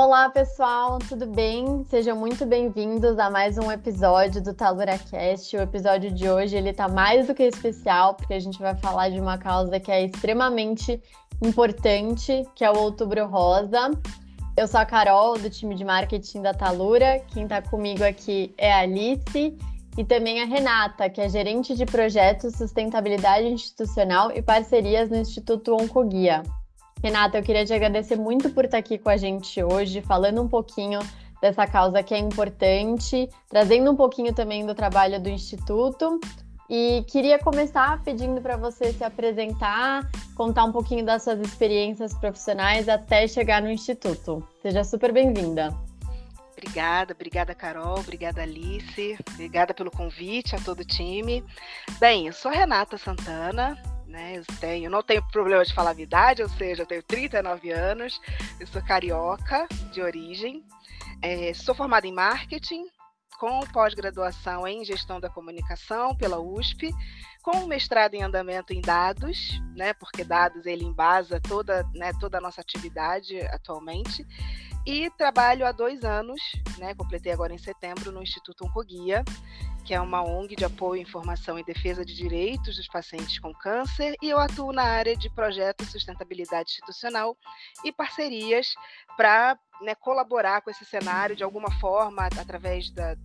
Olá, pessoal, tudo bem? Sejam muito bem-vindos a mais um episódio do TaluraCast. O episódio de hoje ele tá mais do que especial, porque a gente vai falar de uma causa que é extremamente importante, que é o Outubro Rosa. Eu sou a Carol, do time de marketing da Talura. Quem está comigo aqui é a Alice e também a Renata, que é gerente de projetos, sustentabilidade institucional e parcerias no Instituto Oncoguia. Renata, eu queria te agradecer muito por estar aqui com a gente hoje, falando um pouquinho dessa causa que é importante, trazendo um pouquinho também do trabalho do Instituto e queria começar pedindo para você se apresentar, contar um pouquinho das suas experiências profissionais até chegar no Instituto. Seja super bem-vinda. Obrigada, obrigada Carol, obrigada Alice, obrigada pelo convite a todo o time. Bem, eu sou Renata Santana, né? Eu, tenho, não tenho problema de falar a idade, ou seja, eu tenho 39 anos, eu sou carioca de origem, é, sou formada em marketing, com pós-graduação em gestão da comunicação pela USP, com mestrado em andamento em dados, né, porque dados ele embasa toda, né, toda a nossa atividade atualmente, e trabalho há dois anos, né, completei agora em setembro, no Instituto Oncoguia, que é uma ONG de apoio, informação e defesa de direitos dos pacientes com câncer, e eu atuo na área de projetos de sustentabilidade institucional e parcerias para né, colaborar com esse cenário de alguma forma, através da,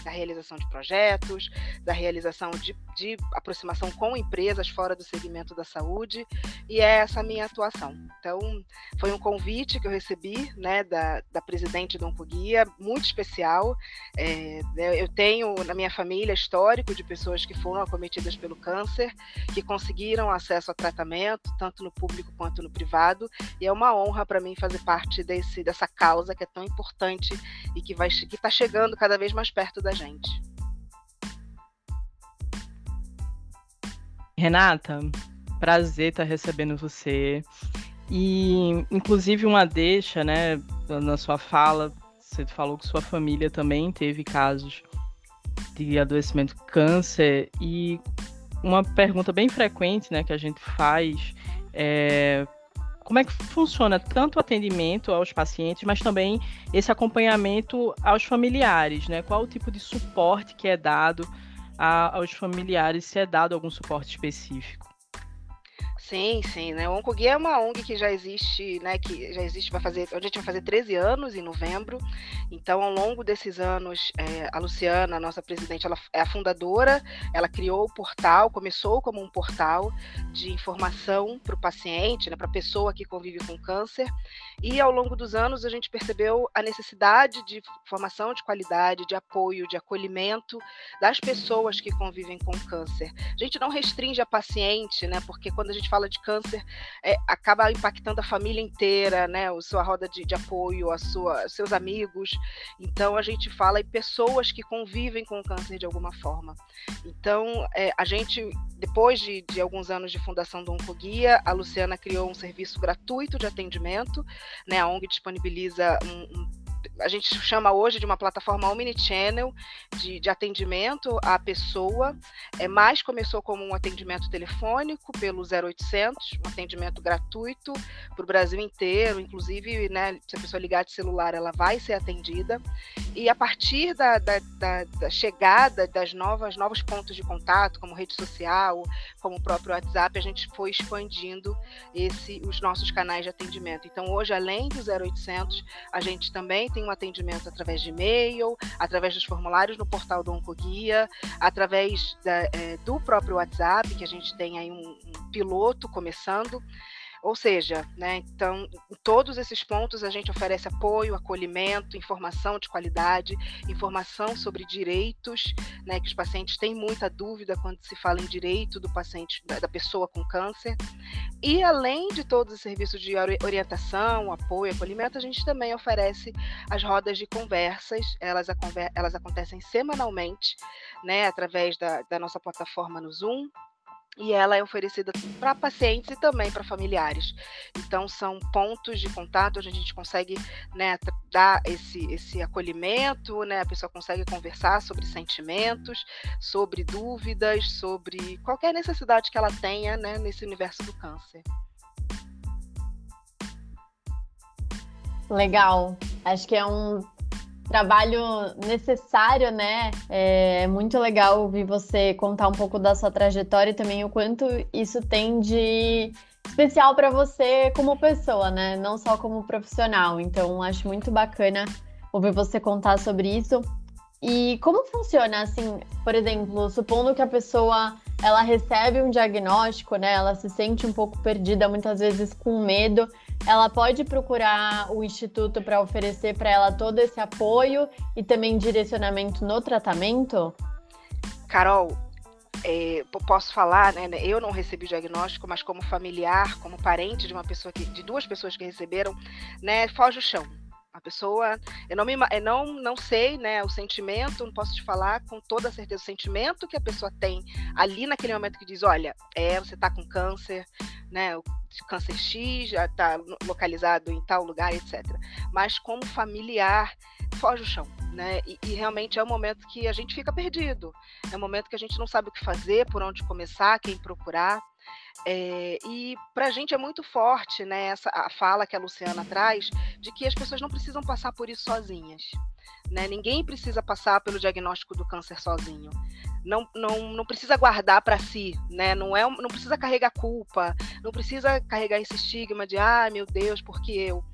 da realização de projetos, da realização de, de, aproximação com empresas fora do segmento da saúde, e é essa a minha atuação. Então, foi um convite que eu recebi né, da, da presidente do Oncoguia, muito especial. É, né, eu tenho na minha família histórico de pessoas que foram acometidas pelo câncer, que conseguiram acesso a tratamento, tanto no público quanto no privado, e é uma honra para mim fazer parte desse, dessa causa que é tão importante e que está chegando cada vez mais perto da gente. Renata, prazer estar recebendo você. E, inclusive, uma deixa, né, na sua fala, você falou que sua família também teve casos de adoecimento câncer. E uma pergunta bem frequente, né, que a gente faz é como é que funciona tanto o atendimento aos pacientes, mas também esse acompanhamento aos familiares, né? Qual o tipo de suporte que é dado a, aos familiares, se é dado algum suporte específico? Sim, sim, né? O Oncoguia é uma ONG que já existe, né? Que já existe, vai fazer, a gente vai fazer 13 anos em novembro. Então, ao longo desses anos, é, a Luciana, a nossa presidente, ela é a fundadora, ela criou o portal, começou como um portal de informação para o paciente, né, para a pessoa que convive com câncer. E ao longo dos anos a gente percebeu a necessidade de formação de qualidade, de apoio, de acolhimento das pessoas que convivem com câncer. A gente não restringe a paciente, né? Porque quando a gente fala de câncer, é, acaba impactando a família inteira, né? A sua roda de, de apoio, a sua, seus amigos. Então a gente fala em pessoas que convivem com o câncer de alguma forma. Então é, a gente, depois de, de alguns anos de fundação do Oncoguia, a Luciana criou um serviço gratuito de atendimento né? A ONG disponibiliza um, um a gente chama hoje de uma plataforma omnichannel de, de atendimento à pessoa, é, mas começou como um atendimento telefônico pelo 0800, um atendimento gratuito para o Brasil inteiro, inclusive, né, se a pessoa ligar de celular, ela vai ser atendida, e a partir da, da, da, da chegada das novas novos pontos de contato, como rede social, como o próprio WhatsApp, a gente foi expandindo esse, os nossos canais de atendimento. Então, hoje, além do 0800, a gente também tem um atendimento através de e-mail, através dos formulários no portal do Oncoguia, através da, é, do próprio WhatsApp, que a gente tem aí um, um piloto começando. Ou seja, né, então, em todos esses pontos a gente oferece apoio, acolhimento, informação de qualidade, informação sobre direitos, né, que os pacientes têm muita dúvida quando se fala em direito do paciente, da pessoa com câncer. E além de todos os serviços de orientação, apoio, acolhimento, a gente também oferece as rodas de conversas, elas, elas acontecem semanalmente, né, através da, da nossa plataforma no Zoom, e ela é oferecida para pacientes e também para familiares. Então, são pontos de contato onde a gente consegue né, dar esse, esse acolhimento, né, a pessoa consegue conversar sobre sentimentos, sobre dúvidas, sobre qualquer necessidade que ela tenha né, nesse universo do câncer. Legal. Acho que é um trabalho necessário, né? É muito legal ouvir você contar um pouco da sua trajetória e também o quanto isso tem de especial para você como pessoa, né? Não só como profissional. Então, acho muito bacana ouvir você contar sobre isso. E como funciona, assim, por exemplo, supondo que a pessoa ela recebe um diagnóstico, né? Ela se sente um pouco perdida, muitas vezes com medo. Ela pode procurar o instituto para oferecer para ela todo esse apoio e também direcionamento no tratamento? Carol, é, posso falar, né, né? Eu não recebi o diagnóstico, mas como familiar, como parente de uma pessoa que, de duas pessoas que receberam, né, foge o chão. A pessoa, eu não, me, eu não, não sei, né, o sentimento, não posso te falar com toda certeza o sentimento que a pessoa tem ali naquele momento que diz, olha, é, você está com câncer, né, o câncer X já está localizado em tal lugar, etc. Mas como familiar, foge o chão, né? E, e, realmente é um momento que a gente fica perdido. É um momento que a gente não sabe o que fazer, por onde começar, quem procurar. É, e para a gente é muito forte né, essa, a fala que a Luciana traz de que as pessoas não precisam passar por isso sozinhas. Né? Ninguém precisa passar pelo diagnóstico do câncer sozinho. Não, não, não precisa guardar para si, né? não, é, não precisa carregar culpa, não precisa carregar esse estigma de, ah, meu Deus, porque eu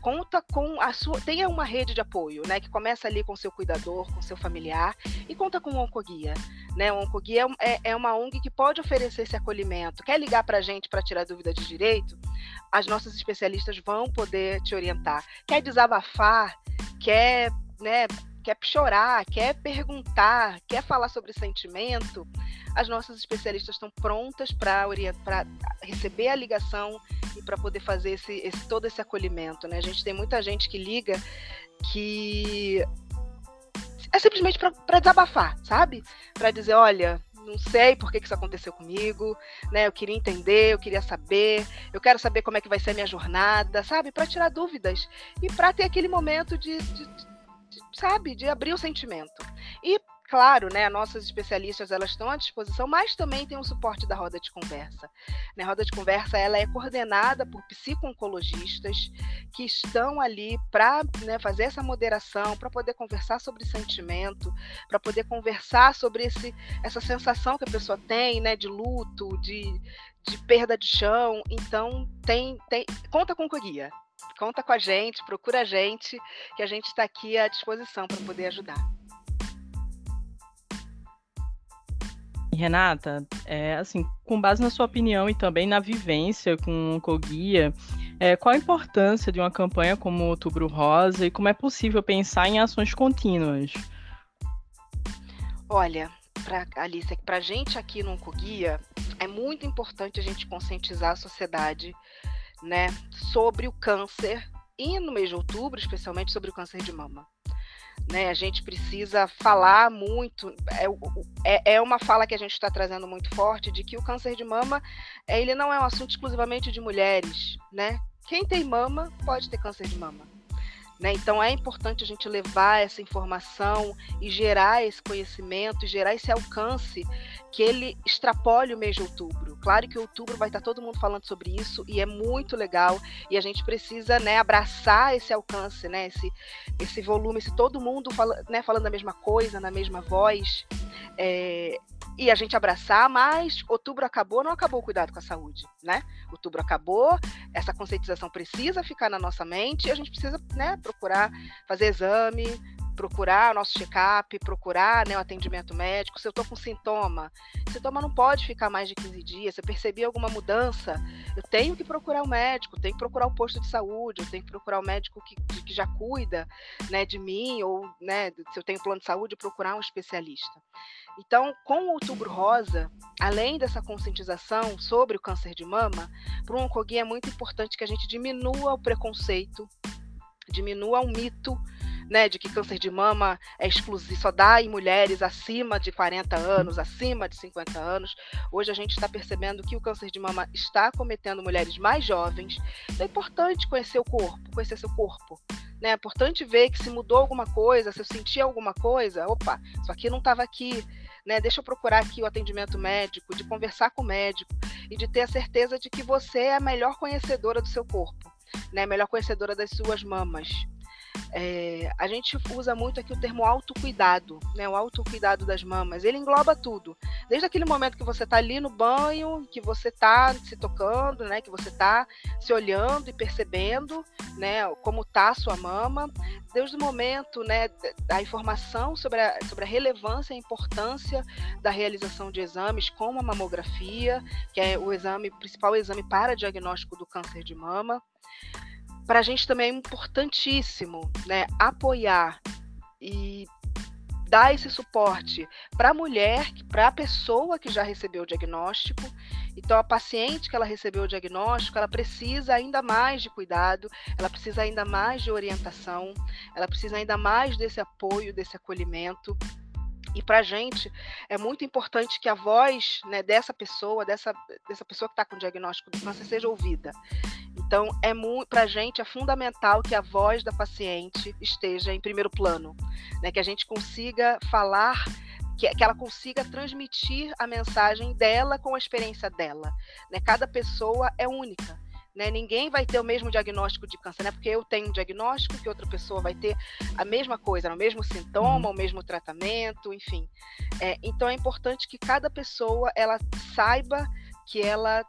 conta com a sua, tenha uma rede de apoio, né, que começa ali com seu cuidador, com seu familiar e conta com o oncoguia, né? O oncoguia é, é, é uma ONG que pode oferecer esse acolhimento. Quer ligar para a gente para tirar dúvida de direito? As nossas especialistas vão poder te orientar. Quer desabafar? Quer, né? Quer chorar? Quer perguntar? Quer falar sobre sentimento? As nossas especialistas estão prontas para receber a ligação e para poder fazer esse, esse, todo esse acolhimento. Né? A gente tem muita gente que liga que é simplesmente para desabafar, sabe? Para dizer, olha, não sei por que, isso aconteceu comigo, né? Eu queria entender, eu queria saber, eu quero saber como é que vai ser a minha jornada, sabe? Para tirar dúvidas e para ter aquele momento de, de, sabe, de abrir o sentimento. E Claro, né, nossas especialistas elas estão à disposição, mas também tem o suporte da roda de conversa. Né, a roda de conversa ela é coordenada por psico-oncologistas que estão ali para né, fazer essa moderação, para poder conversar sobre sentimento, para poder conversar sobre esse, essa sensação que a pessoa tem, né, de luto, de, de perda de chão. Então tem, tem conta com o guia, conta com a gente, procura a gente, que a gente está aqui à disposição para poder ajudar. Renata, é, assim, com base na sua opinião e também na vivência com o Coguia, é, qual a importância de uma campanha como Outubro Rosa e como é possível pensar em ações contínuas? Olha, pra, Alice, para a gente aqui no Oncoguia, é muito importante a gente conscientizar a sociedade né, sobre o câncer e no mês de outubro, especialmente sobre o câncer de mama. Né, a gente precisa falar muito. É, é, é uma fala que a gente está trazendo muito forte de que o câncer de mama é, ele não é um assunto exclusivamente de mulheres, né? Quem tem mama pode ter câncer de mama. Né? Então é importante a gente levar essa informação e gerar esse conhecimento, e gerar esse alcance que ele extrapole o mês de outubro. Claro que outubro vai estar todo mundo falando sobre isso e é muito legal e a gente precisa né, abraçar esse alcance, né, esse, esse volume, esse todo mundo fala, né, falando a mesma coisa, na mesma voz. É, e a gente abraçar, mas outubro acabou, não acabou o cuidado com a saúde, né? Outubro acabou, essa conscientização precisa ficar na nossa mente e a gente precisa, né, procurar fazer exame, procurar o nosso check-up, procurar né, o atendimento médico. Se eu estou com sintoma, sintoma não pode ficar mais de 15 dias. Se eu percebi alguma mudança, eu tenho que procurar o médico, tenho que procurar o posto de saúde, eu tenho que procurar o médico que, que já cuida né, de mim, ou né, se eu tenho plano de saúde, procurar um especialista. Então, com o Outubro Rosa, além dessa conscientização sobre o câncer de mama, para o Oncoguia é muito importante que a gente diminua o preconceito, diminua o mito né, de que câncer de mama é exclusivo, só dá em mulheres acima de 40 anos, acima de 50 anos. Hoje a gente está percebendo que o câncer de mama está cometendo mulheres mais jovens. Então é importante conhecer o corpo, conhecer seu corpo. Né? É importante ver que se mudou alguma coisa, se eu senti alguma coisa, opa, isso aqui não estava aqui. Né? Deixa eu procurar aqui o atendimento médico, de conversar com o médico e de ter a certeza de que você é a melhor conhecedora do seu corpo, né? Melhor conhecedora das suas mamas. É, a gente usa muito aqui o termo autocuidado, né? O autocuidado das mamas. Ele engloba tudo. Desde aquele momento que você está ali no banho, que você está se tocando, né? Que você está se olhando e percebendo, né? Como está a sua mama. Desde o momento, né? Da informação sobre a, sobre a relevância e a importância da realização de exames, como a mamografia, que é o exame, principal exame para diagnóstico do câncer de mama para a gente também é importantíssimo né, apoiar e dar esse suporte para a mulher, para a pessoa que já recebeu o diagnóstico. Então, a paciente que ela recebeu o diagnóstico, ela precisa ainda mais de cuidado, ela precisa ainda mais de orientação, ela precisa ainda mais desse apoio, desse acolhimento. E para a gente é muito importante que a voz né, dessa pessoa, dessa, dessa pessoa que está com diagnóstico do câncer, seja ouvida. Então, é para a gente é fundamental que a voz da paciente esteja em primeiro plano, né, que a gente consiga falar que, que, ela consiga transmitir a mensagem dela com a experiência dela. Né? Cada pessoa é única. Né? Ninguém vai ter o mesmo diagnóstico de câncer, né? Porque eu tenho um diagnóstico que outra pessoa vai ter a mesma coisa, o mesmo sintoma, uhum. o mesmo tratamento, enfim. É, então é importante que cada pessoa ela saiba que ela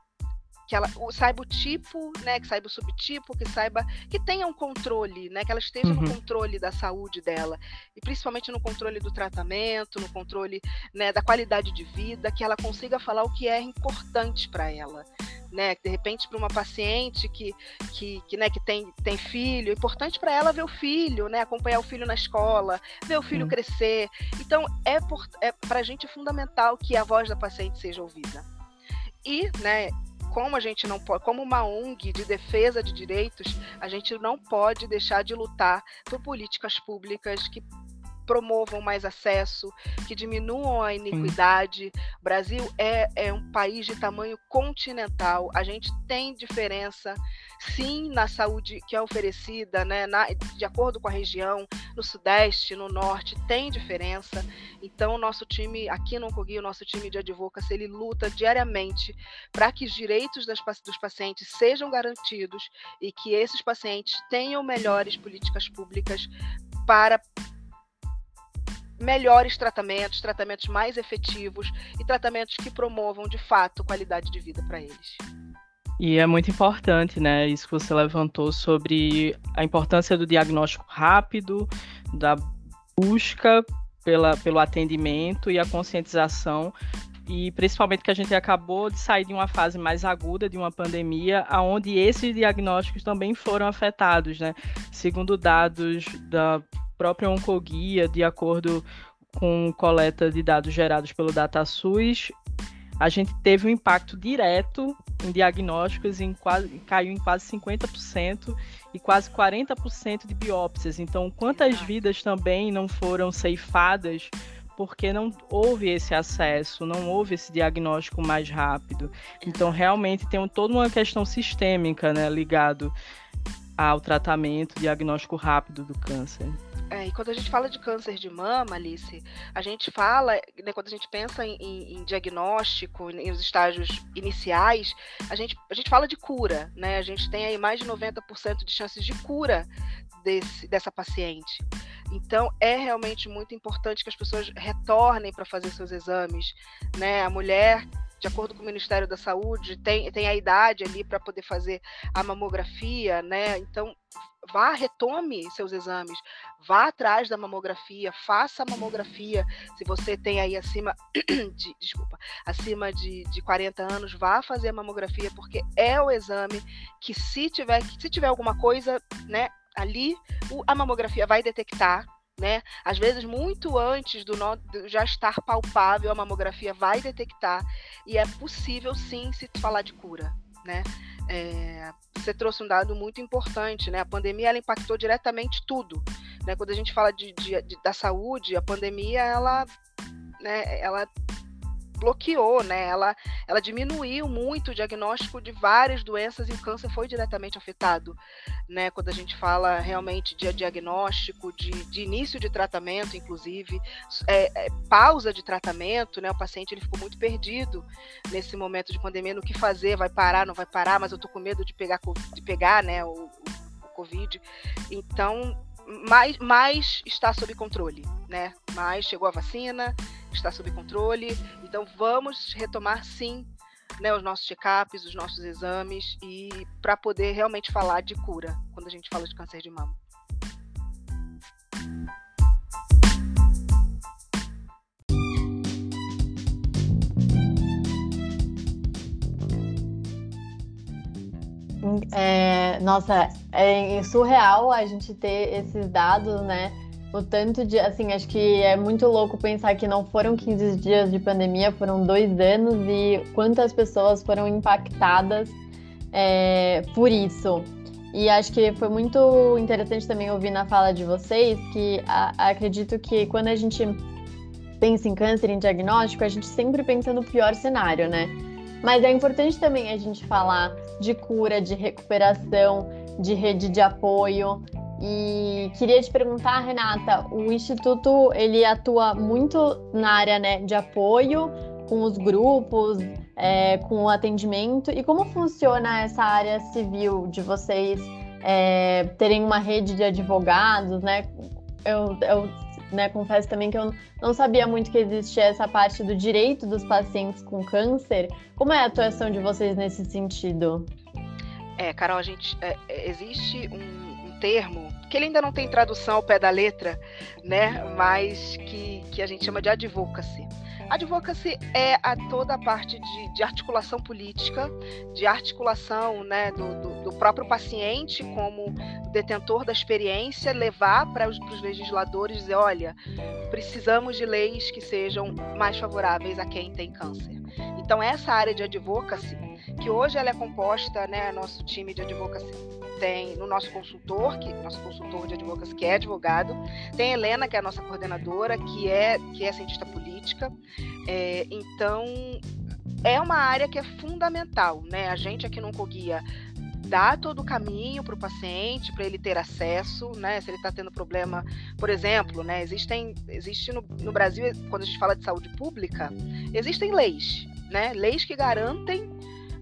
que ela saiba o tipo, né, que saiba o subtipo, que saiba que tenha um controle, né, que ela esteja uhum. no controle da saúde dela e principalmente no controle do tratamento, no controle, né, da qualidade de vida, que ela consiga falar o que é importante para ela, né, de repente para uma paciente que que, que, né, que tem, tem filho, é importante para ela ver o filho, né, acompanhar o filho na escola, ver o filho uhum. crescer. Então é, é para a gente fundamental que a voz da paciente seja ouvida. E, né, como a gente não pode, como uma ONG de defesa de direitos, a gente não pode deixar de lutar por políticas públicas que promovam mais acesso, que diminuam a iniquidade. O Brasil é, é um país de tamanho continental, a gente tem diferença, sim, na saúde que é oferecida, né, na, de acordo com a região, no Sudeste, no Norte, tem diferença. Então, o nosso time, aqui no Oncogui, o nosso time de advocacy, ele luta diariamente para que os direitos das, dos pacientes sejam garantidos e que esses pacientes tenham melhores políticas públicas para melhores tratamentos, tratamentos mais efetivos e tratamentos que promovam de fato qualidade de vida para eles. E é muito importante, né, isso que você levantou sobre a importância do diagnóstico rápido, da busca pela, pelo atendimento e a conscientização e principalmente que a gente acabou de sair de uma fase mais aguda de uma pandemia, aonde esses diagnósticos também foram afetados, né? Segundo dados da própria Oncoguia, de acordo com coleta de dados gerados pelo DataSUS, a gente teve um impacto direto em diagnósticos, em quase, caiu em quase 50% e quase 40% de biópsias. Então, quantas vidas também não foram ceifadas porque não houve esse acesso, não houve esse diagnóstico mais rápido. Então, realmente tem toda uma questão sistêmica né, ligado ao tratamento, diagnóstico rápido do câncer. É, e quando a gente fala de câncer de mama, Alice, a gente fala, né, quando a gente pensa em, em, em nos estágios iniciais, a gente, a gente fala de cura, né? A gente tem aí mais de 90% de chances de cura desse, dessa paciente. Então, é realmente muito importante que as pessoas retornem para fazer seus exames, né? A mulher de acordo com o Ministério da Saúde, tem, tem a idade ali para poder fazer a mamografia, né? Então, vá, retome seus exames, vá atrás da mamografia, faça a mamografia. Se você tem aí acima de, desculpa, acima de, de 40 anos, vá fazer a mamografia, porque é o exame que se tiver, se tiver alguma coisa, né, ali, a mamografia vai detectar né? Às vezes, muito antes do, no, do, já estar palpável, a mamografia vai detectar e é possível sim se falar de cura, né? É, você trouxe um dado muito importante, né? A pandemia ela impactou diretamente tudo, né? Quando a gente fala de, de, de da saúde, a pandemia ela, né? Ela bloqueou, né? Ela, ela diminuiu muito o diagnóstico de várias doenças e o câncer foi diretamente afetado, né? Quando a gente fala realmente de diagnóstico, de, de início de tratamento, inclusive, é, é, pausa de tratamento, né? O paciente ele ficou muito perdido nesse momento de pandemia, no que fazer, vai parar, não vai parar, mas eu tô com medo de pegar, de pegar, né? O, o Covid. Então, mais, mais está sob controle, né? Mais chegou a vacina, está sob controle. Então vamos retomar sim né, os nossos check-ups, os nossos exames e para poder realmente falar de cura quando a gente fala de câncer de mama. É, nossa, é surreal a gente ter esses dados, né? O tanto de, assim, acho que é muito louco pensar que não foram 15 dias de pandemia, foram dois anos e quantas pessoas foram impactadas é, por isso. E acho que foi muito interessante também ouvir na fala de vocês que a, acredito que quando a gente pensa em câncer, em diagnóstico, a gente sempre pensa no pior cenário, né? Mas é importante também a gente falar de cura, de recuperação, de rede de apoio. E queria te perguntar, Renata, o instituto ele atua muito na área né, de apoio com os grupos, é, com o atendimento e como funciona essa área civil de vocês é, terem uma rede de advogados, né? Eu, eu né, confesso também que eu não sabia muito que existia essa parte do direito dos pacientes com câncer. Como é a atuação de vocês nesse sentido? É, Carol, a gente é, é, existe um, um, termo que ele ainda não tem tradução ao pé da letra, né? Mas que, que a gente chama de advocacy. Advocacy é a toda a parte de, de articulação política, de articulação né, do, do, do, próprio paciente como detentor da experiência, levar para os, legisladores dizer, olha, precisamos de leis que sejam mais favoráveis a quem tem câncer. Então essa área de advocacy que hoje ela é composta, né, nosso time de advocacy tem no nosso consultor, que nosso consultor de advocacy que é advogado, tem Helena, que é a nossa coordenadora, que é que é cientista política. É, então é uma área que é fundamental, né? A gente aqui no Coguia dá todo o caminho para o paciente, para ele ter acesso, né? Se ele está tendo problema, por exemplo, né? Existem, existe no, no Brasil, quando a gente fala de saúde pública, existem leis, né? Leis que garantem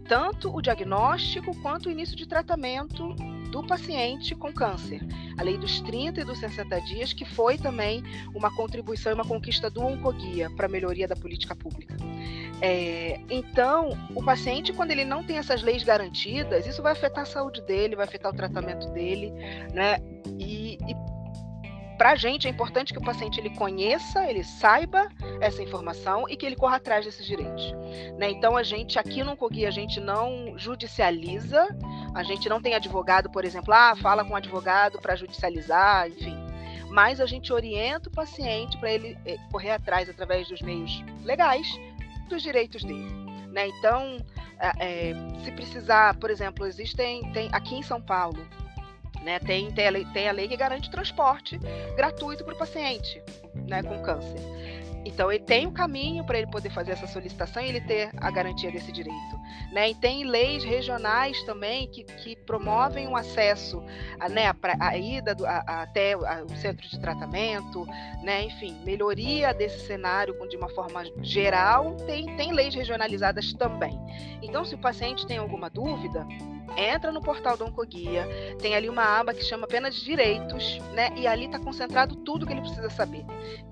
tanto o diagnóstico quanto o início de tratamento do paciente com câncer. A lei dos 30 e dos 60 dias, que foi também uma contribuição e uma conquista do Oncoguia para a melhoria da política pública. É, então, o paciente, quando ele não tem essas leis garantidas, isso vai afetar a saúde dele, vai afetar o tratamento dele, né? E, e para a gente é importante que o paciente ele conheça, ele saiba essa informação e que ele corra atrás desses direitos. Né? Então a gente aqui no Cogui a gente não judicializa, a gente não tem advogado, por exemplo, ah, fala com o advogado para judicializar, enfim. Mas a gente orienta o paciente para ele eh, correr atrás através dos meios legais dos direitos dele. Né? Então, é, se precisar, por exemplo, existem tem, aqui em São Paulo né? Tem, tem, a lei, tem a lei que garante transporte gratuito para o paciente né, com câncer. Então, ele tem um caminho para ele poder fazer essa solicitação e ele ter a garantia desse direito. Né? E tem leis regionais também que, que promovem o um acesso a, né, a, a ida do, a, até o centro de tratamento, né? enfim, melhoria desse cenário de uma forma geral, tem, tem leis regionalizadas também. Então, se o paciente tem alguma dúvida, entra no portal do Oncoguia, tem ali uma aba que chama apenas direitos, né? E ali está concentrado tudo que ele precisa saber.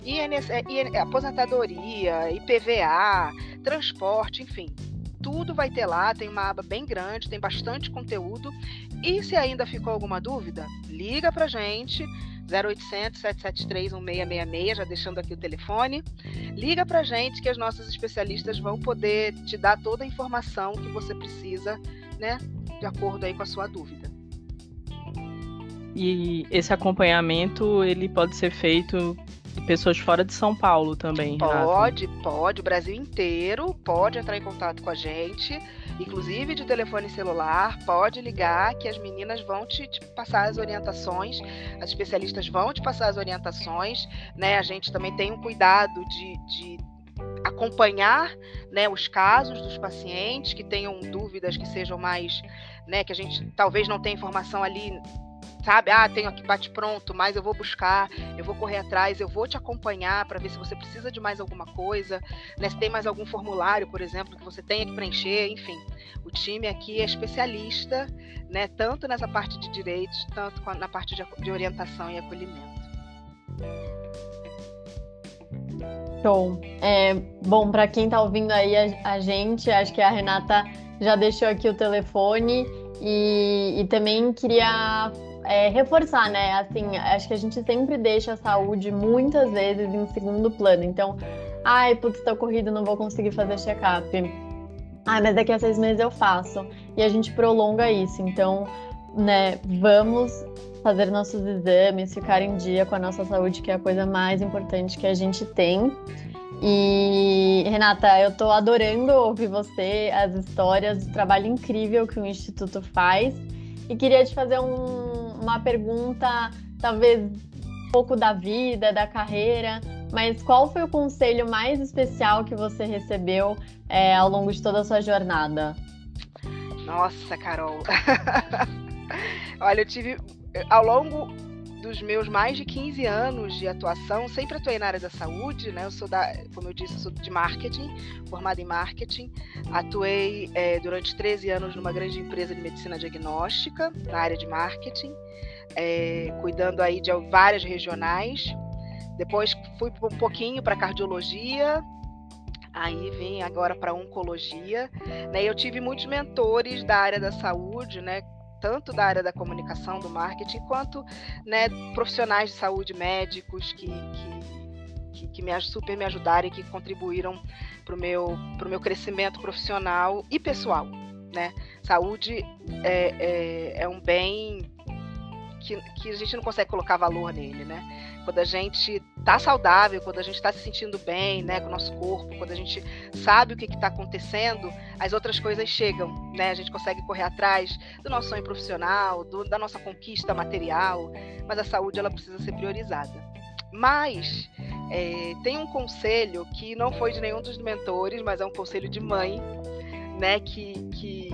INS, IN, aposentadoria, IPVA, transporte, enfim. Tudo vai ter lá, tem uma aba bem grande, tem bastante conteúdo. E se ainda ficou alguma dúvida, liga pra gente. 0800 773 1666, já deixando aqui o telefone. Liga pra gente que as nossas especialistas vão poder te dar toda a informação que você precisa, né, de acordo aí com a sua dúvida. E esse acompanhamento ele pode ser feito de pessoas fora de São Paulo também. Pode, Renata. pode, o Brasil inteiro pode entrar em contato com a gente, inclusive de telefone celular, pode ligar que as meninas vão te, te passar as orientações, as especialistas vão te passar as orientações, né? A gente também tem um cuidado de, de acompanhar né, os casos dos pacientes que tenham dúvidas que sejam mais, né, que a gente talvez não tenha informação ali sabe? Ah, tenho aqui bate pronto, mas eu vou buscar, eu vou correr atrás, eu vou te acompanhar para ver se você precisa de mais alguma coisa, né? Se tem mais algum formulário, por exemplo, que você tenha que preencher, enfim. O time aqui é especialista, né? Tanto nessa parte de direitos, tanto na parte de, orientação e acolhimento. É, bom, para quem está ouvindo aí a, a gente, acho que a Renata já deixou aqui o telefone e, e também queria é, reforçar, né? Assim, acho que a gente sempre deixa a saúde muitas vezes em segundo plano. Então, ai, putz, tô corrido, não vou conseguir fazer check-up. Ai, mas daqui a seis meses eu faço. E a gente prolonga isso. Então, né, vamos fazer nossos exames, ficar em dia com a nossa saúde, que é a coisa mais importante que a gente tem. E Renata, eu tô adorando ouvir você, as histórias, o trabalho incrível que o Instituto faz. E queria te fazer um, uma pergunta, talvez um pouco da vida, da carreira, mas qual foi o conselho mais especial que você recebeu é, ao longo de toda a sua jornada? Nossa, Carol. Olha, eu tive ao longo dos meus mais de 15 anos de atuação, sempre atuei na área da saúde, né? Eu sou da, como eu disse, sou de marketing, formada em marketing. Atuei é, durante 13 anos numa grande empresa de medicina diagnóstica, na área de marketing, é, cuidando aí de várias regionais. Depois fui um pouquinho para cardiologia, aí vim agora para oncologia. Né? Eu tive muitos mentores da área da saúde, né? Tanto da área da comunicação, do marketing, quanto né, profissionais de saúde, médicos que, que, que, me, super me ajudaram e que contribuíram para o meu, pro meu crescimento profissional e pessoal. Né? Saúde é, é, é um bem que, que a gente não consegue colocar valor nele, né? Quando a gente tá saudável, quando a gente está se sentindo bem, né, com o nosso corpo, quando a gente sabe o que está acontecendo, as outras coisas chegam, né? A gente consegue correr atrás do nosso sonho profissional, do, da nossa conquista material, mas a saúde ela precisa ser priorizada. Mas é, tem um conselho que não foi de nenhum dos mentores, mas é um conselho de mãe, né? Que, que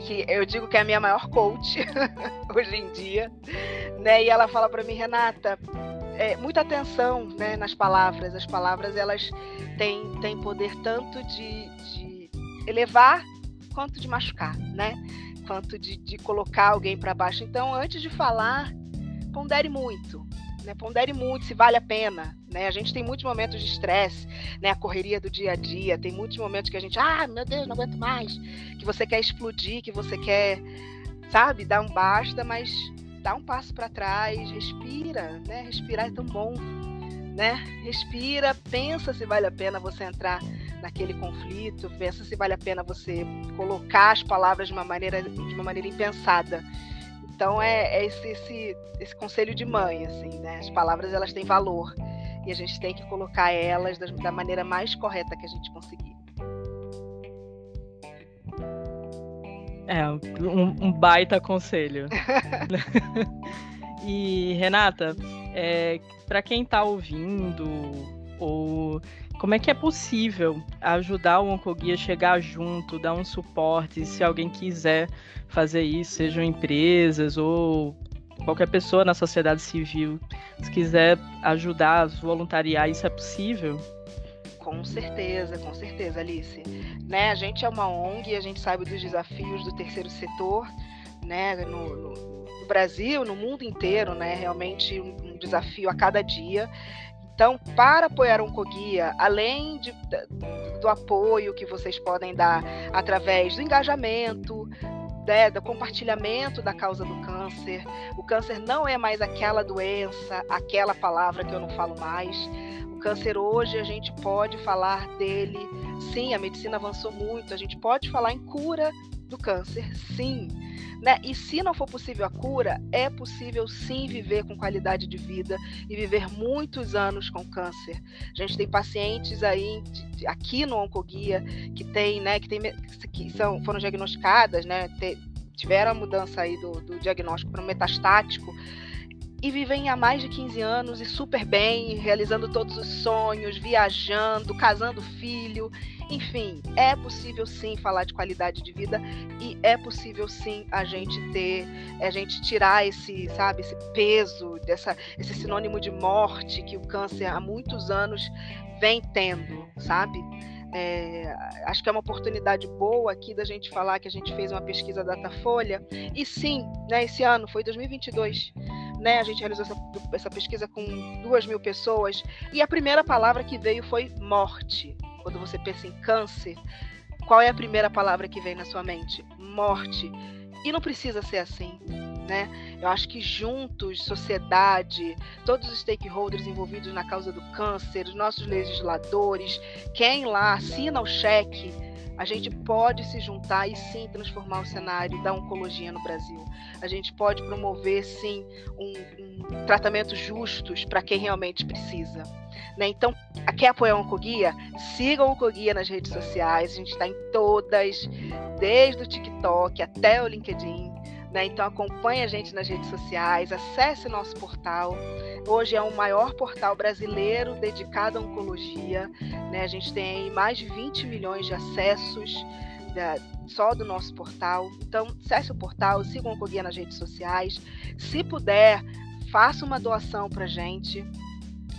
que eu digo que é a minha maior coach hoje em dia, né? E ela fala para mim, Renata, é, muita atenção, né, nas palavras. As palavras elas têm, têm poder tanto de, de elevar quanto de machucar, né? Quanto de, de colocar alguém para baixo. Então, antes de falar, pondere muito, né? Pondere muito se vale a pena, né? A gente tem muitos momentos de estresse, né? A correria do dia a dia, tem muitos momentos que a gente, ah, meu Deus, não aguento mais, que você quer explodir, que você quer, sabe, dar um basta, mas dá um passo para trás, respira, né? Respirar é tão bom, né? Respira, pensa se vale a pena você entrar naquele conflito, pensa se vale a pena você colocar as palavras de uma maneira de uma maneira impensada. Então é, é esse, esse, esse conselho de mãe, assim, né? As palavras elas têm valor e a gente tem que colocar elas da, da maneira mais correta que a gente conseguir. É, um, um baita conselho. e, Renata, é, para quem está ouvindo, ou como é que é possível ajudar o Oncoguia a chegar junto, dar um suporte, se alguém quiser fazer isso, sejam empresas ou qualquer pessoa na sociedade civil, se quiser ajudar, voluntariar, isso é possível? Com certeza, com certeza, Alice. Né, a gente é uma ONG, a gente sabe dos desafios do terceiro setor, né, no, no, Brasil, no mundo inteiro, né, realmente um, desafio a cada dia. Então, para apoiar a Oncoguia, além de, do apoio que vocês podem dar através do engajamento, né, do compartilhamento da causa do câncer. O câncer não é mais aquela doença, aquela palavra que eu não falo mais. O câncer hoje a gente pode falar dele. Sim, a medicina avançou muito. A gente pode falar em cura do câncer, sim. Né? E se não for possível a cura, é possível sim viver com qualidade de vida e viver muitos anos com câncer. A gente tem pacientes aí aqui no Oncoguia que tem, né, que tem que são foram diagnosticadas, né, tiveram a mudança aí do, do diagnóstico para metastático e vivem há mais de 15 anos e super bem, realizando todos os sonhos, viajando, casando filho. Enfim, é possível sim falar de qualidade de vida e é possível sim a gente ter, a gente tirar esse, sabe, esse peso, dessa, esse sinônimo de morte que o câncer há muitos anos vem tendo, sabe? É, acho que é uma oportunidade boa aqui da gente falar que a gente fez uma pesquisa Datafolha e sim, né, esse ano foi 2022 né, a gente realizou essa, essa pesquisa com duas mil pessoas e a primeira palavra que veio foi morte. Quando você pensa em câncer, qual é a primeira palavra que vem na sua mente? Morte. E não precisa ser assim. Né? Eu acho que juntos, sociedade, todos os stakeholders envolvidos na causa do câncer, os nossos legisladores, quem lá assina o cheque a gente pode se juntar e sim transformar o cenário da oncologia no Brasil. A gente pode promover sim um, um tratamento justos para quem realmente precisa. Né? Então, quer apoiar a Oncoguia? Siga a Oncoguia nas redes sociais. A gente está em todas, desde o TikTok até o LinkedIn. Né? Então acompanhe a gente nas redes sociais, acesse nosso portal. Hoje é o maior portal brasileiro dedicado à oncologia. Né? A gente tem mais de 20 milhões de acessos da, só do nosso portal. Então, acesse o portal, siga o Oncoguia nas redes sociais. Se puder, faça uma doação para a gente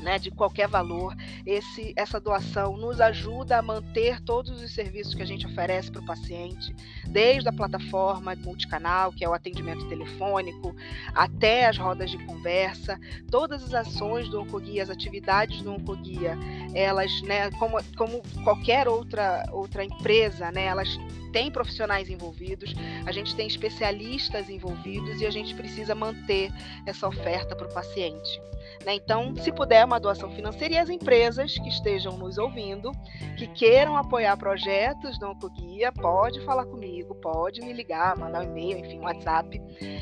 né, de qualquer valor. Esse, essa doação nos ajuda a manter todos os serviços que a gente oferece para o paciente, desde a plataforma multicanal, que é o atendimento telefônico, até as rodas de conversa, todas as ações do Oncoguia, as atividades do Oncoguia, elas, né, como, como qualquer outra, outra empresa, né, elas têm profissionais envolvidos, a gente tem especialistas envolvidos e a gente precisa manter essa oferta para o paciente. Né? Então, se puder, uma doação financeira e as empresas que estejam nos ouvindo, que queiram apoiar projetos do Oncoguia, pode falar comigo, pode me ligar, mandar um e-mail, enfim, um WhatsApp,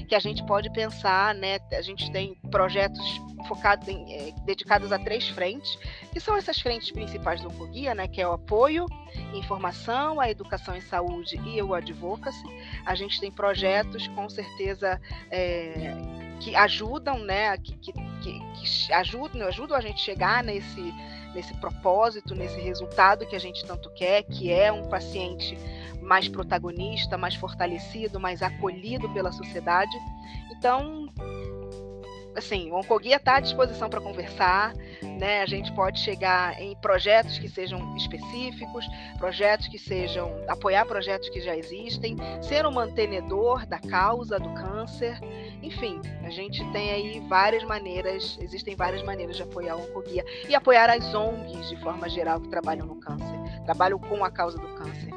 que a gente pode pensar, né? A gente tem projetos focados em, eh, dedicados a três frentes, que são essas frentes principais do Oncoguia, né? Que é o apoio, informação, a educação em saúde e o advocacy. A gente tem projetos, com certeza, é, que ajudam, né? Que, que, que ajudam, ajudam a gente chegar nesse, nesse propósito, nesse resultado que a gente tanto quer, que é um paciente mais protagonista, mais fortalecido, mais acolhido pela sociedade. Então, assim, o Oncoguia está à disposição para conversar, né? A gente pode chegar em projetos que sejam específicos, projetos que sejam apoiar projetos que já existem, ser um mantenedor da causa do câncer, enfim, a gente tem aí várias maneiras, existem várias maneiras de apoiar o Oncoguia e apoiar as ONGs de forma geral que trabalham no câncer, trabalham com a causa do câncer.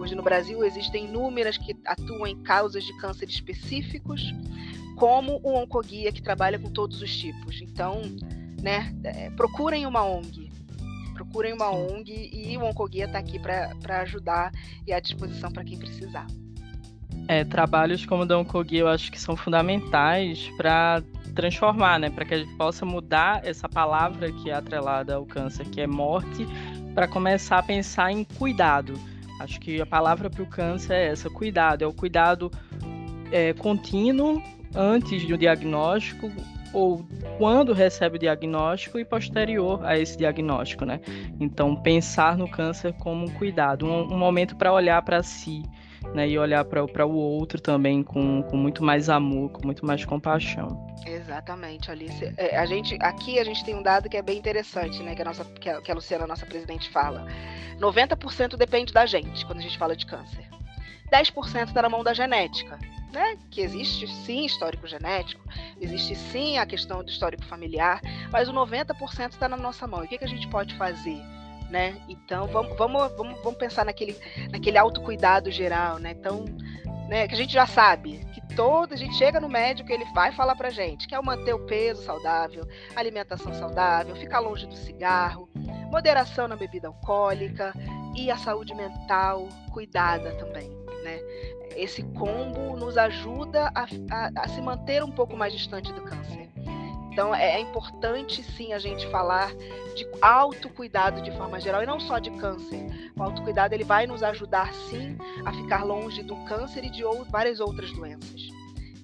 Hoje no Brasil existem inúmeras que atuam em causas de câncer específicos, como o Oncoguia, que trabalha com todos os tipos. Então, né, é, procurem uma ONG. Procurem uma ONG e o Oncoguia está aqui para ajudar e à disposição para quem precisar. É, trabalhos como o da Oncoguia eu acho que são fundamentais para transformar, né, para que a gente possa mudar essa palavra que é atrelada ao câncer, que é morte, para começar a pensar em cuidado. Acho que a palavra para o câncer é essa, cuidado, é o cuidado é, contínuo antes do diagnóstico ou quando recebe o diagnóstico e posterior a esse diagnóstico, né? Então, pensar no câncer como um cuidado, um, um momento para olhar para si, né? E olhar para o outro também com, com muito mais amor, com muito mais compaixão. Exatamente, Alice. É, a gente, aqui a gente tem um dado que é bem interessante, né? Que a, nossa, que a, que a Luciana, nossa presidente, fala. 90% depende da gente quando a gente fala de câncer. 10% está na mão da genética né, que existe sim histórico genético, existe sim a questão do histórico familiar, mas o 90% está na nossa mão. E o que, que a gente pode fazer? Né? Então vamos, vamos, vamos, vamos pensar naquele, naquele autocuidado geral, né? Então, né, que a gente já sabe que todo, a gente chega no médico, ele vai falar pra gente, que é manter o peso saudável, alimentação saudável, ficar longe do cigarro, moderação na bebida alcoólica e a saúde mental cuidada também, né? esse combo nos ajuda a, a, a, se manter um pouco mais distante do câncer. Então é, é importante sim a gente falar de autocuidado de forma geral e não só de câncer. O autocuidado ele vai nos ajudar sim a ficar longe do câncer e de ou, várias outras doenças.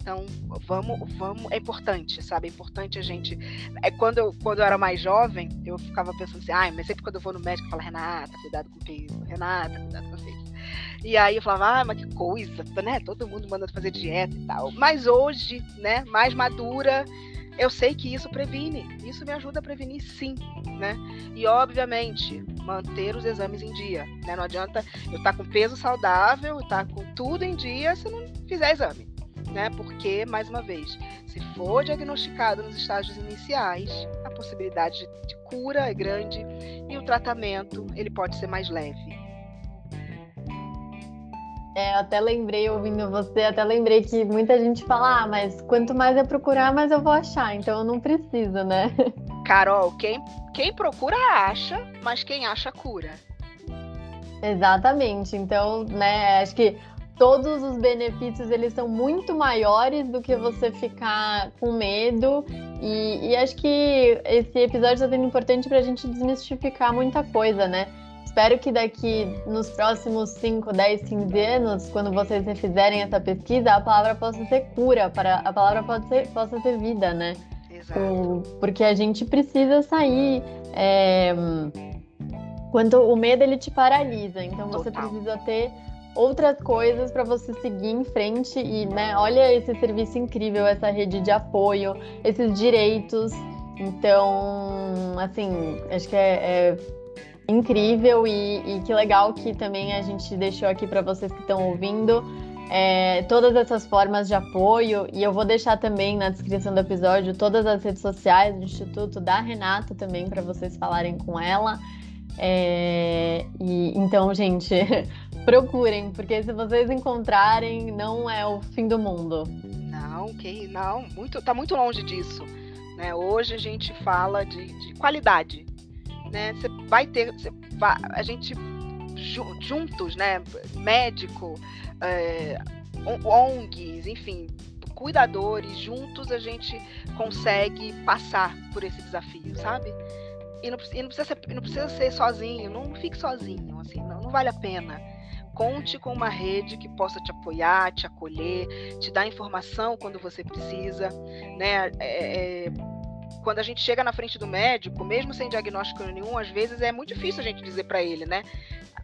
Então, vamos, vamos, é importante, sabe? É importante a gente. É quando eu, quando eu era mais jovem, eu ficava pensando assim, ai, mas sempre quando eu vou no médico, eu falo, Renata, cuidado com o peso, Renata, cuidado com o peso. E aí eu falava, ah, mas que coisa, né? Todo mundo mandando fazer dieta e tal. Mas hoje, né, mais madura, eu sei que isso previne. Isso me ajuda a prevenir sim, né? E obviamente, manter os exames em dia, né? Não adianta eu estar tá com peso saudável, estar tá com tudo em dia se não fizer exame, né? Porque, mais uma vez, se for diagnosticado nos estágios iniciais, a possibilidade de cura é grande e o tratamento ele pode ser mais leve. É, eu até lembrei, ouvindo você, até lembrei que muita gente fala, ah, mas quanto mais eu procurar, mais eu vou achar, então eu não preciso, né? Carol, quem, quem procura acha, mas quem acha cura. Exatamente. Então, né, acho que todos os benefícios eles são muito maiores do que você ficar com medo. E, e acho que esse episódio está sendo importante para a gente desmistificar muita coisa, né? Espero que daqui nos próximos 5, 10, 15 anos, quando vocês refizerem essa pesquisa, a palavra possa ser cura, para, a palavra pode ser, possa ser vida, né? Exato. O, porque a gente precisa sair. É, quando o medo ele te paralisa, então você Total. precisa ter outras coisas para você seguir em frente e, né, olha esse serviço incrível, essa rede de apoio, esses direitos. Então, assim, acho que é, é incrível e, e, que legal que também a gente deixou aqui para vocês que estão ouvindo é, todas essas formas de apoio e eu vou deixar também na descrição do episódio todas as redes sociais do Instituto da Renata também para vocês falarem com ela. É, e então, gente, procurem, porque se vocês encontrarem, não é o fim do mundo. Não, que não, muito, tá muito longe disso. Né? Hoje a gente fala de, de qualidade né? Você vai ter, a gente juntos, né? Médico, é, ONGs, enfim, cuidadores, juntos a gente consegue passar por esse desafio, sabe? E não, e não, precisa, ser, não precisa ser sozinho, não fique sozinho, assim, não, não vale a pena. Conte com uma rede que possa te apoiar, te acolher, te dar informação quando você precisa, né? É, é, quando a gente chega na frente do médico, mesmo sem diagnóstico nenhum, às vezes é muito difícil a gente dizer para ele, né?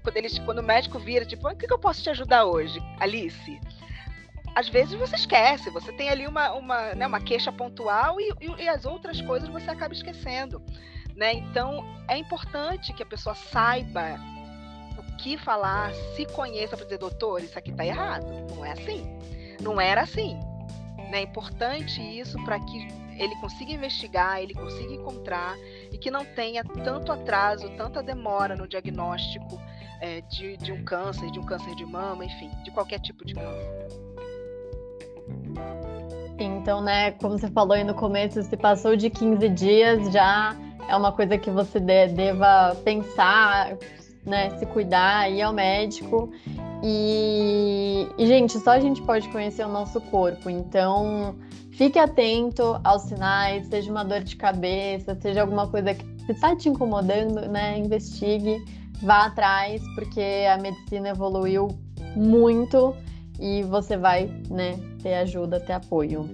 Quando, ele, quando o médico vira, tipo, o que, que eu posso te ajudar hoje, Alice? Às vezes você esquece, você tem ali uma, uma, né, uma queixa pontual e, e, e as outras coisas você acaba esquecendo. Né? Então, é importante que a pessoa saiba o que falar, se conheça para dizer, doutor, isso aqui está errado. Não é assim. Não era assim. Né? É importante isso para que ele consiga investigar, ele consiga encontrar e que não tenha tanto atraso, tanta demora no diagnóstico é, de, de um câncer, de um câncer de mama, enfim, de qualquer tipo de câncer. Então, né, como você falou aí no começo, se passou de 15 dias, já é uma coisa que você deva pensar, né, se cuidar, ir ao médico. E, gente, só a gente pode conhecer o nosso corpo. Então, Fique atento aos sinais, seja uma dor de cabeça, seja alguma coisa que está te incomodando, né? Investigue, vá atrás, porque a medicina evoluiu muito e você vai, né, ter ajuda, ter apoio.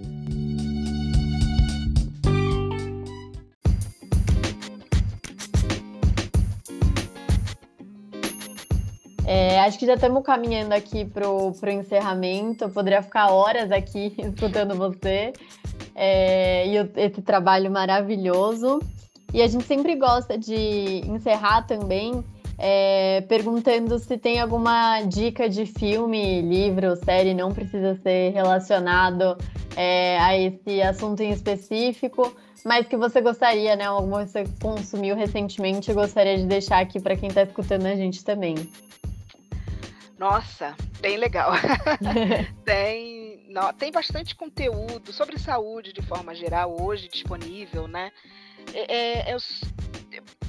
Acho que já estamos caminhando aqui para o encerramento. Eu poderia ficar horas aqui escutando você é, e esse trabalho maravilhoso. E a gente sempre gosta de encerrar também é, perguntando se tem alguma dica de filme, livro, série, não precisa ser relacionado é, a esse assunto em específico, mas que você gostaria, né? Alguma que você consumiu recentemente e gostaria de deixar aqui para quem está escutando a gente também. Nossa, bem legal. tem, não, tem bastante conteúdo sobre saúde de forma geral hoje disponível, né? É, é, eu,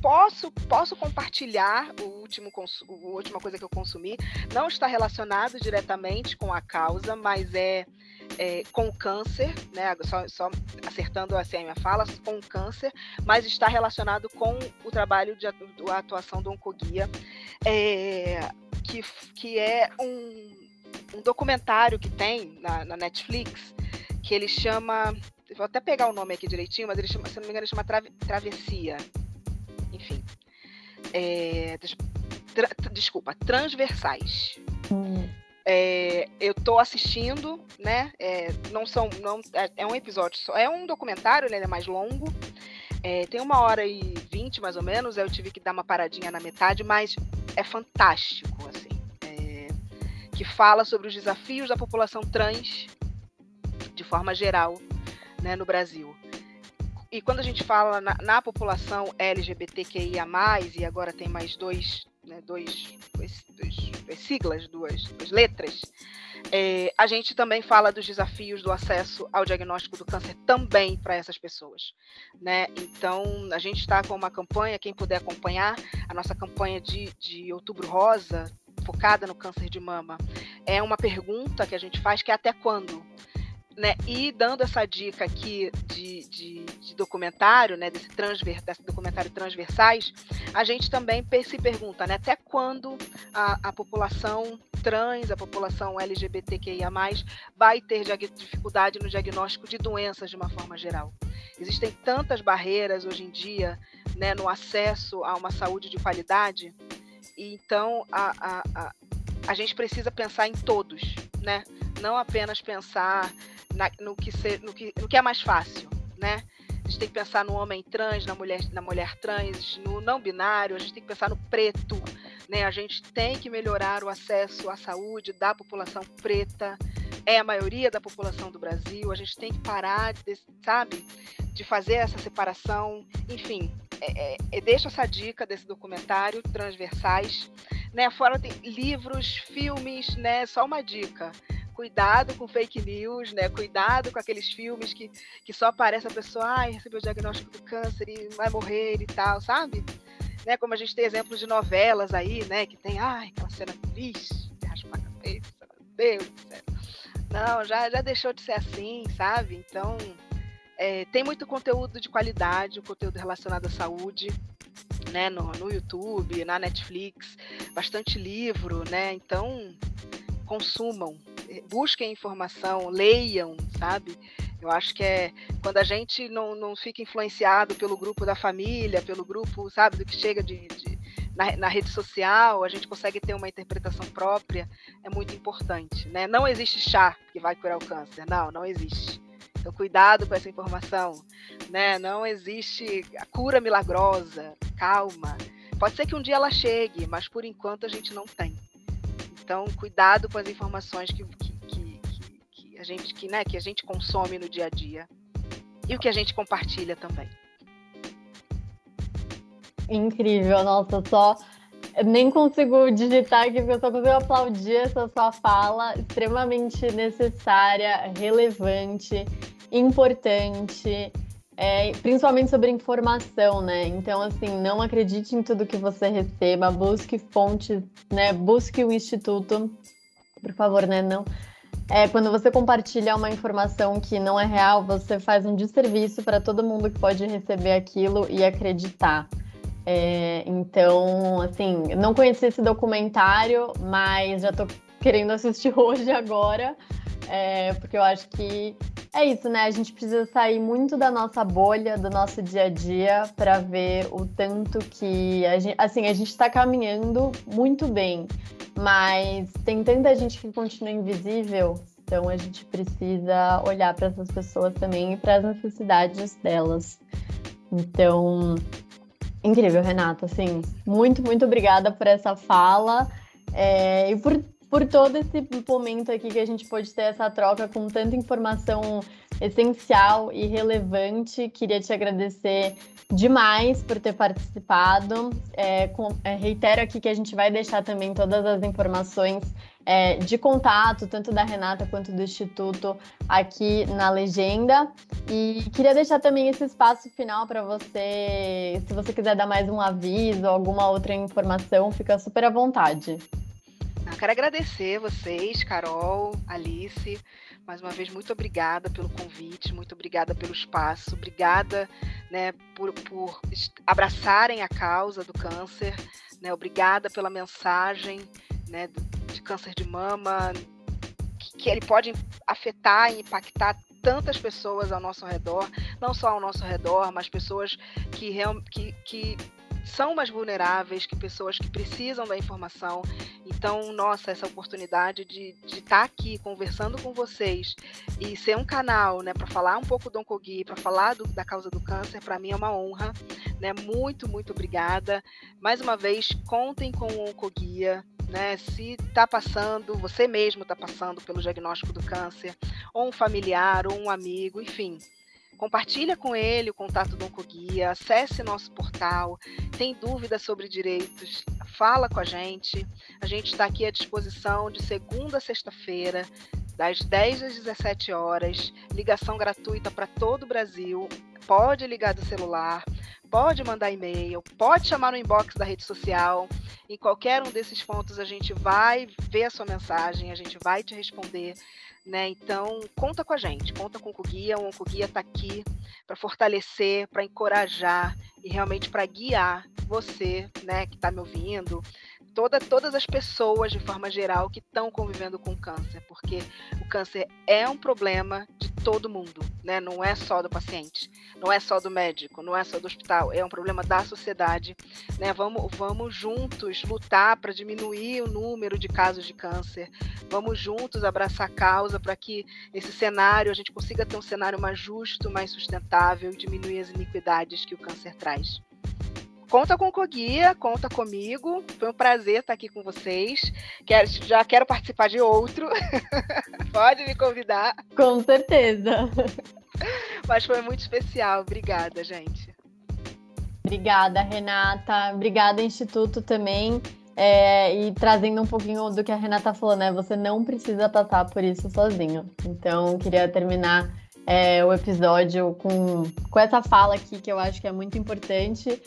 posso, posso compartilhar o último, a última coisa que eu consumi. Não está relacionado diretamente com a causa, mas é, é com o câncer, né? Só, só, acertando assim a minha fala, com o câncer, mas está relacionado com o trabalho de atuação do Oncoguia. É, que, que é um, um documentário que tem na, na Netflix que ele chama. Vou até pegar o nome aqui direitinho, mas ele chama, se não me engano, ele chama Travessia. Enfim. É, tra, desculpa, transversais. Hum. É, eu estou assistindo, né? É, não são, não é, é, um episódio só, é um documentário, né, ele é mais longo. É, tem uma hora e vinte mais ou menos. Eu tive que dar uma paradinha na metade, mas é fantástico, assim, é, que fala sobre os desafios da população trans de forma geral, né, no Brasil. E quando a gente fala na, na população LGBTQIA+, e agora tem mais dois, né, dois, dois, dois, duas siglas, duas, duas letras, é, a gente também fala dos desafios do acesso ao diagnóstico do câncer também para essas pessoas. Né? Então, a gente está com uma campanha, quem puder acompanhar, a nossa campanha de, de Outubro Rosa, focada no câncer de mama, é uma pergunta que a gente faz que é até quando? Né, e dando essa dica aqui de, de, de documentário, né, desse, transver, desse documentário transversais, a gente também se pergunta né, até quando a, a população trans, a população LGBTQIA, vai ter dificuldade no diagnóstico de doenças de uma forma geral. Existem tantas barreiras hoje em dia né, no acesso a uma saúde de qualidade, e então a, a, a, a gente precisa pensar em todos, né? não apenas pensar na, no, que ser, no, que, no que é mais fácil, né? A gente tem que pensar no homem trans, na mulher, na mulher trans, no não binário, a gente tem que pensar no preto, né? A gente tem que melhorar o acesso à saúde da população preta, é a maioria da população do Brasil, a gente tem que parar, de, sabe, de fazer essa separação, enfim, é, é, é deixa essa dica desse documentário, Transversais, né, fora tem livros, filmes, né, só uma dica, cuidado com fake news, né? Cuidado com aqueles filmes que, que só aparece a pessoa, ai, recebeu o diagnóstico do câncer e vai morrer e tal, sabe? Né? Como a gente tem exemplos de novelas aí, né? Que tem, ai, aquela cena triste, raspa a cabeça, meu Deus do céu. Não, já, já deixou de ser assim, sabe? Então, é, tem muito conteúdo de qualidade, o conteúdo relacionado à saúde, né? No, no YouTube, na Netflix, bastante livro, né? Então, consumam, busquem informação, leiam, sabe? Eu acho que é quando a gente não, não fica influenciado pelo grupo da família, pelo grupo, sabe, do que chega de, de na, na, rede social, a gente consegue ter uma interpretação própria, é muito importante. Né? Não existe chá que vai curar o câncer, não, não existe. Então, cuidado com essa informação. Né? Não existe a cura milagrosa, calma. Pode ser que um dia ela chegue, mas por enquanto a gente não tem. Então, cuidado com as informações que, a gente que, né, que a gente consome no dia a dia e o que a gente compartilha também. Incrível, nossa, só nem consigo digitar aqui, porque eu só consigo aplaudir essa sua fala extremamente necessária, relevante, importante é, principalmente sobre informação, né? Então, assim, não acredite em tudo que você receba, busque fontes, né? Busque o instituto, por favor, né? Não. É, quando você compartilha uma informação que não é real, você faz um desserviço para todo mundo que pode receber aquilo e acreditar. É, então, assim, não conheci esse documentário, mas já estou querendo assistir hoje agora, é, porque eu acho que é isso, né? A gente precisa sair muito da nossa bolha, do nosso dia a dia, para ver o tanto que a gente, assim, a gente está caminhando muito bem, mas tem tanta gente que continua invisível, então a gente precisa olhar para essas pessoas também e para as necessidades delas. Então, incrível, Renata, assim, muito, muito obrigada por essa fala. É, e por por todo esse momento aqui que a gente pôde ter essa troca com tanta informação essencial e relevante. Queria te agradecer demais por ter participado. É, com, é, reitero aqui que a gente vai deixar também todas as informações é, de contato, tanto da Renata quanto do Instituto, aqui na legenda. E queria deixar também esse espaço final para você, se você quiser dar mais um aviso, alguma outra informação, fica super à vontade. Eu quero agradecer vocês, Carol, Alice, mais uma vez, muito obrigada pelo convite, muito obrigada pelo espaço, obrigada né, por, por abraçarem a causa do câncer, né, obrigada pela mensagem né, de câncer de mama, que, que ele pode afetar e impactar tantas pessoas ao nosso redor, não só ao nosso redor, mas pessoas que, que, que são mais vulneráveis, que pessoas que precisam da informação. Então, nossa, essa oportunidade de estar tá aqui conversando com vocês e ser um canal, né, para falar um pouco do Oncogui, para falar do, da causa do câncer, para mim é uma honra, né? Muito, muito obrigada. Mais uma vez, contem com o Oncoguia, né? Se está passando, você mesmo está passando pelo diagnóstico do câncer, ou um familiar, ou um amigo, enfim, Compartilha com ele o contato do Oncoguia, acesse nosso portal, tem dúvidas sobre direitos, fala com a gente. A gente está aqui à disposição de segunda a sexta-feira, das 10 às 17 horas, ligação gratuita para todo o Brasil. Pode ligar do celular, pode mandar e-mail, pode chamar no inbox da rede social. Em qualquer um desses pontos a gente vai ver a sua mensagem, a gente vai te responder. Né? Então, conta com a gente, conta com o Guia, o Guia está aqui para fortalecer, para encorajar e realmente para guiar você, né, que está me ouvindo, toda, todas as pessoas de forma geral que estão convivendo com câncer, porque o câncer é um problema de todo mundo, né? Não é só do paciente, não é só do médico, não é só do hospital, é um problema da sociedade, né? Vamos, vamos juntos lutar para diminuir o número de casos de câncer, vamos juntos abraçar a causa para que esse cenário a gente consiga ter um cenário mais justo, mais sustentável e diminuir as iniquidades que o câncer traz. Conta com o Coguia, conta comigo. Foi um prazer estar aqui com vocês. Quero, já quero participar de outro. Pode me convidar. Com certeza. Mas foi muito especial. Obrigada, gente. Obrigada, Renata. Obrigada, Instituto, também. É, e trazendo um pouquinho do que a Renata falou, né? Você não precisa passar por isso sozinho. Então, queria terminar é, o episódio com, com essa fala aqui que eu acho que é muito importante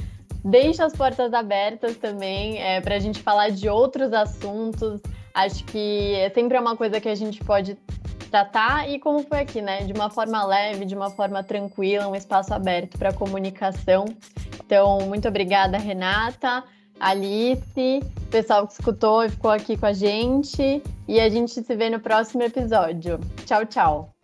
deixa as portas abertas também é, para a gente falar de outros assuntos. Acho que é sempre uma coisa que a gente pode tratar e como foi aqui, né? De uma forma leve, de uma forma tranquila, um espaço aberto para comunicação. Então, muito obrigada, Renata, Alice, pessoal que escutou e ficou aqui com a gente. E a gente se vê no próximo episódio. Tchau, tchau.